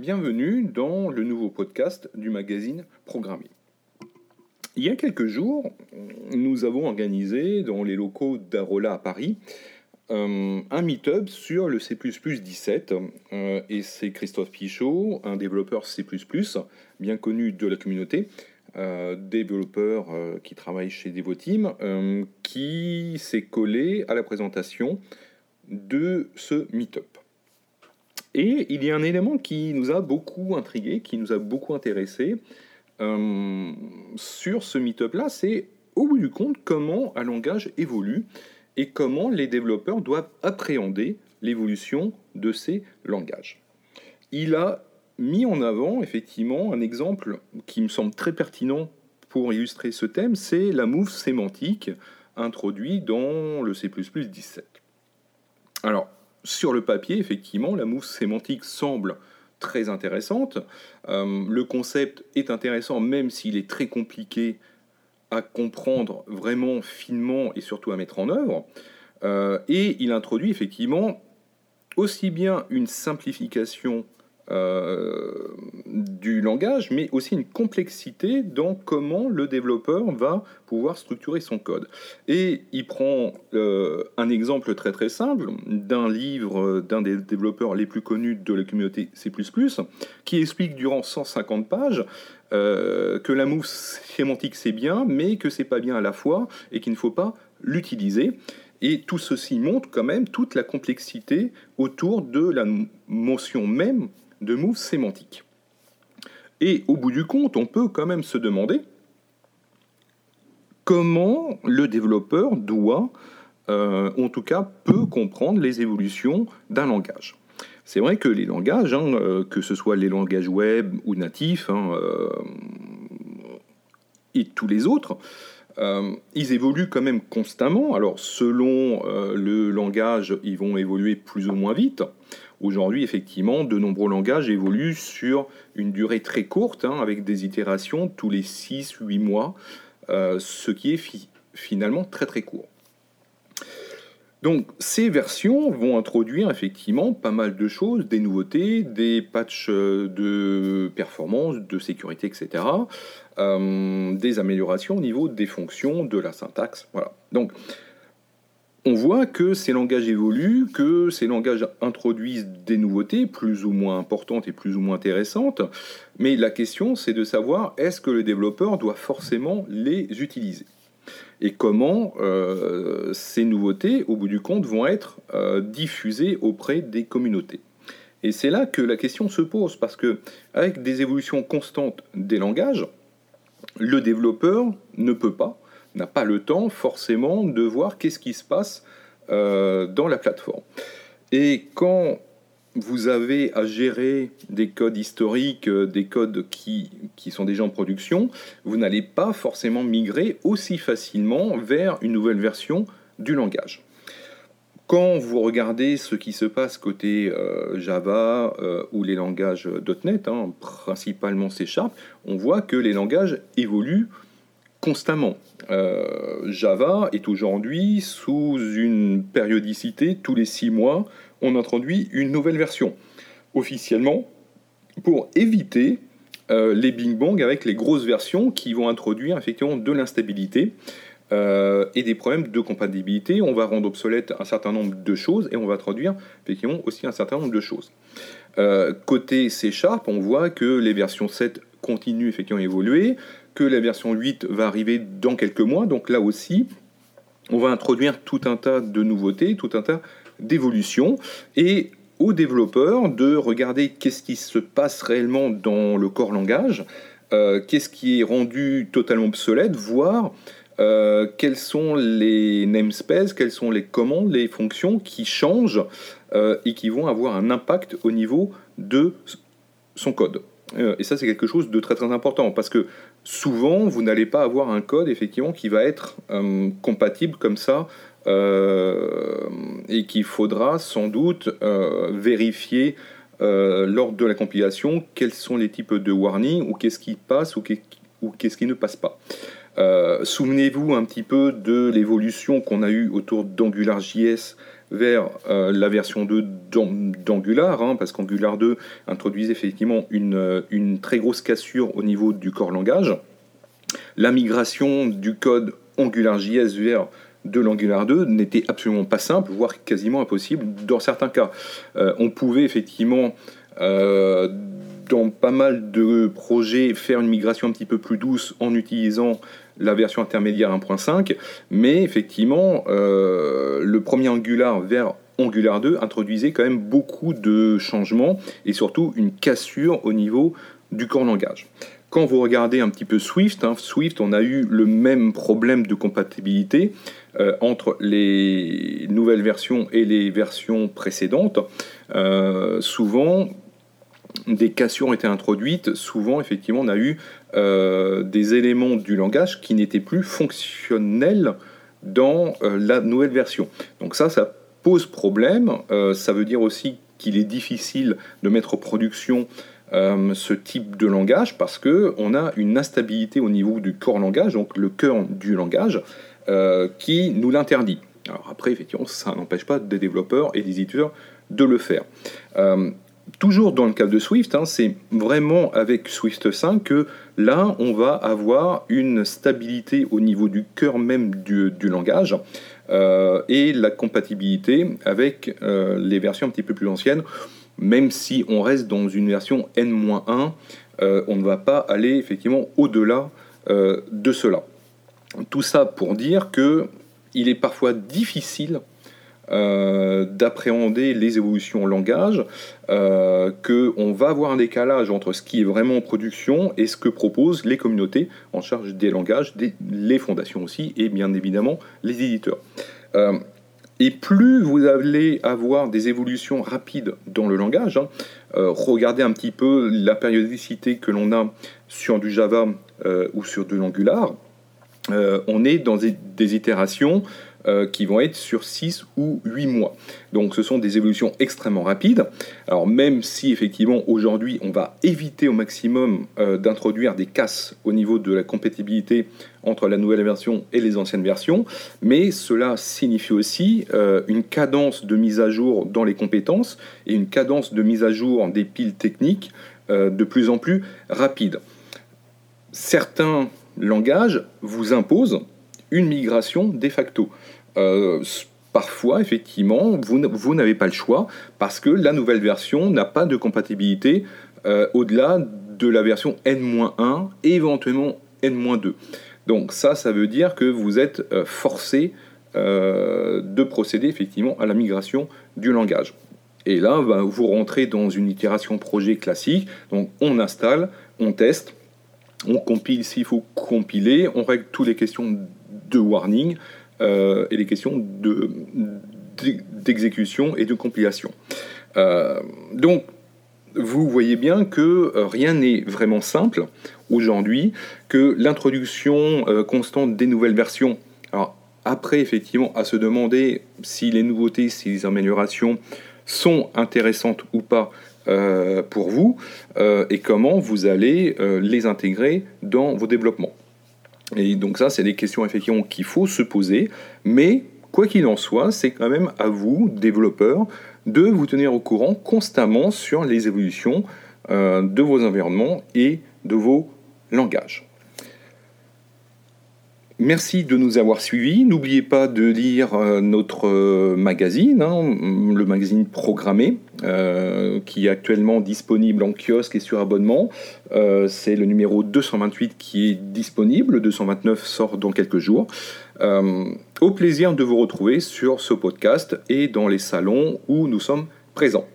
Bienvenue dans le nouveau podcast du magazine Programmé. Il y a quelques jours, nous avons organisé dans les locaux d'Arola à Paris euh, un meet-up sur le C++ 17 euh, et c'est Christophe Pichot, un développeur C++ bien connu de la communauté, euh, développeur qui travaille chez Devoteam, qui s'est collé à la présentation de ce meet-up. Et il y a un élément qui nous a beaucoup intrigué, qui nous a beaucoup intéressé euh, sur ce meet-up-là, c'est au bout du compte comment un langage évolue et comment les développeurs doivent appréhender l'évolution de ces langages. Il a mis en avant effectivement un exemple qui me semble très pertinent pour illustrer ce thème, c'est la move sémantique introduite dans le C++ 17. Alors, sur le papier, effectivement, la mousse sémantique semble très intéressante. Euh, le concept est intéressant, même s'il est très compliqué à comprendre vraiment finement et surtout à mettre en œuvre. Euh, et il introduit effectivement aussi bien une simplification euh, du langage, mais aussi une complexité dans comment le développeur va pouvoir structurer son code. Et il prend euh, un exemple très très simple d'un livre d'un des développeurs les plus connus de la communauté C++, qui explique durant 150 pages euh, que la mousse sémantique c'est bien, mais que c'est pas bien à la fois et qu'il ne faut pas l'utiliser. Et tout ceci montre quand même toute la complexité autour de la motion même de moves sémantiques. Et au bout du compte, on peut quand même se demander comment le développeur doit, euh, en tout cas peut comprendre les évolutions d'un langage. C'est vrai que les langages, hein, euh, que ce soit les langages web ou natifs, hein, euh, et tous les autres, ils évoluent quand même constamment. Alors selon le langage, ils vont évoluer plus ou moins vite. Aujourd'hui, effectivement, de nombreux langages évoluent sur une durée très courte, hein, avec des itérations tous les 6-8 mois, euh, ce qui est finalement très très court. Donc ces versions vont introduire effectivement pas mal de choses, des nouveautés, des patchs de performance, de sécurité, etc. Euh, des améliorations au niveau des fonctions, de la syntaxe. Voilà. Donc on voit que ces langages évoluent, que ces langages introduisent des nouveautés plus ou moins importantes et plus ou moins intéressantes, mais la question c'est de savoir est-ce que le développeur doit forcément les utiliser? Et comment euh, ces nouveautés, au bout du compte, vont être euh, diffusées auprès des communautés? Et c'est là que la question se pose, parce que avec des évolutions constantes des langages, le développeur ne peut pas n'a pas le temps forcément de voir qu'est-ce qui se passe euh, dans la plateforme. Et quand vous avez à gérer des codes historiques, euh, des codes qui, sont déjà en production, vous n'allez pas forcément migrer aussi facilement vers une nouvelle version du langage. Quand vous regardez ce qui se passe côté euh, Java ou les langages .NET, hein, principalement C Sharp, on voit que les langages évoluent constamment. Euh, Java est aujourd'hui sous une périodicité, tous les six mois, on introduit une nouvelle version, officiellement, pour éviter euh, les bing bang avec les grosses versions qui vont introduire effectivement de l'instabilité euh, et des problèmes de compatibilité. On va rendre obsolète un certain nombre de choses et on va introduire effectivement aussi un certain nombre de choses. côté C Sharp, on voit que les versions 7 continuent effectivement à évoluer la version 8 va arriver dans quelques mois. Donc là aussi, on va introduire tout un tas de nouveautés, tout un tas d'évolutions. Et aux développeurs de regarder qu'est-ce qui se passe réellement dans le corps langage, euh, qu'est-ce qui est rendu totalement obsolète, voire euh, quels sont les namespaces, quelles sont les commandes, les fonctions qui changent euh, et qui vont avoir un impact au niveau de son code. et ça, c'est quelque chose de très très important parce que souvent, vous n'allez pas avoir un code effectivement qui va être euh, compatible comme ça euh, et qu'il faudra sans doute euh, vérifier lors de la compilation quels sont les types de warnings ou qu'est-ce qui passe ou qu'est-ce qui ne passe pas. Souvenez-vous un petit peu de l'évolution qu'on a eue autour d'AngularJS vers euh, la version 2 d'Angular, hein, parce qu'Angular 2 introduisait effectivement une, une, très grosse cassure au niveau du corps langage. La migration du code AngularJS vers de l'Angular 2 n'était absolument pas simple, voire quasiment impossible dans certains cas. Euh, on pouvait effectivement, euh, dans pas mal de projets, faire une migration un petit peu plus douce en utilisant la version intermédiaire 1.5, mais effectivement, euh, le premier Angular vers Angular 2 introduisait quand même beaucoup de changements et surtout une cassure au niveau du corps langage. Quand vous regardez un petit peu Swift, hein, Swift, on a eu le même problème de compatibilité euh, entre les nouvelles versions et les versions précédentes. Euh, souvent, des cassures ont été introduites. Souvent, effectivement, on a eu euh, des éléments du langage qui n'étaient plus fonctionnels dans la nouvelle version. Donc ça, ça pose problème. ça veut dire aussi qu'il est difficile de mettre en production euh, ce type de langage parce que on a une instabilité au niveau du corps langage, donc le cœur du langage, euh, qui nous l'interdit. Alors après, effectivement, ça n'empêche pas des développeurs et des éditeurs de le faire. Euh, toujours dans le cas de Swift, hein, c'est vraiment avec Swift 5 que là, on va avoir une stabilité au niveau du cœur même du, langage et la compatibilité avec les versions un petit peu plus anciennes même si on reste dans une version N-1, euh, on ne va pas aller effectivement au-delà euh, de cela. Tout ça pour dire que il est parfois difficile euh, d'appréhender les évolutions en langage, qu'on va avoir un décalage entre ce qui est vraiment en production et ce que proposent les communautés en charge des langages, les fondations aussi, et bien évidemment les éditeurs. Et plus vous allez avoir des évolutions rapides dans le langage, hein, euh, regardez un petit peu la périodicité que l'on a sur du Java euh, ou sur de l'Angular, euh, on est dans des itérations euh, qui vont être sur 6 ou 8 mois. Donc ce sont des évolutions extrêmement rapides. Alors même si effectivement aujourd'hui on va éviter au maximum euh, d'introduire des casses au niveau de la compatibilité entre la nouvelle version et les anciennes versions, mais cela signifie aussi euh, une cadence de mise à jour dans les compétences et une cadence de mise à jour des piles techniques de plus en plus rapide. Certains langages vous imposent une migration de facto. Euh, parfois, effectivement, vous, n'avez pas le choix parce que la nouvelle version n'a pas de compatibilité euh, au-delà de la version N-1 et éventuellement N-2. Donc ça, ça veut dire que vous êtes euh, forcé de procéder effectivement à la migration du langage. Et là, ben, vous rentrez dans une itération projet classique. Donc on installe, on teste, on compile s'il faut compiler, on règle toutes les questions de warning euh, et les questions d'exécution et de compilation. Euh, donc, vous voyez bien que euh, rien n'est vraiment simple aujourd'hui, que l'introduction constante des nouvelles versions, alors après effectivement à se demander si les nouveautés, si les améliorations sont intéressantes ou pas pour vous, et comment vous allez les intégrer dans vos développements. Et donc ça, c'est des questions effectivement qu'il faut se poser, mais quoi qu'il en soit, c'est quand même à vous, développeurs, de vous tenir au courant constamment sur les évolutions euh, de vos environnements et de vos langages. Merci de nous avoir suivis. N'oubliez pas de lire euh, notre euh, magazine, hein, le magazine programmé, euh, qui est actuellement disponible en kiosque et sur abonnement. C'est le numéro 228 qui est disponible. Le 229 sort dans quelques jours. au plaisir de vous retrouver sur ce podcast et dans les salons où nous sommes présents.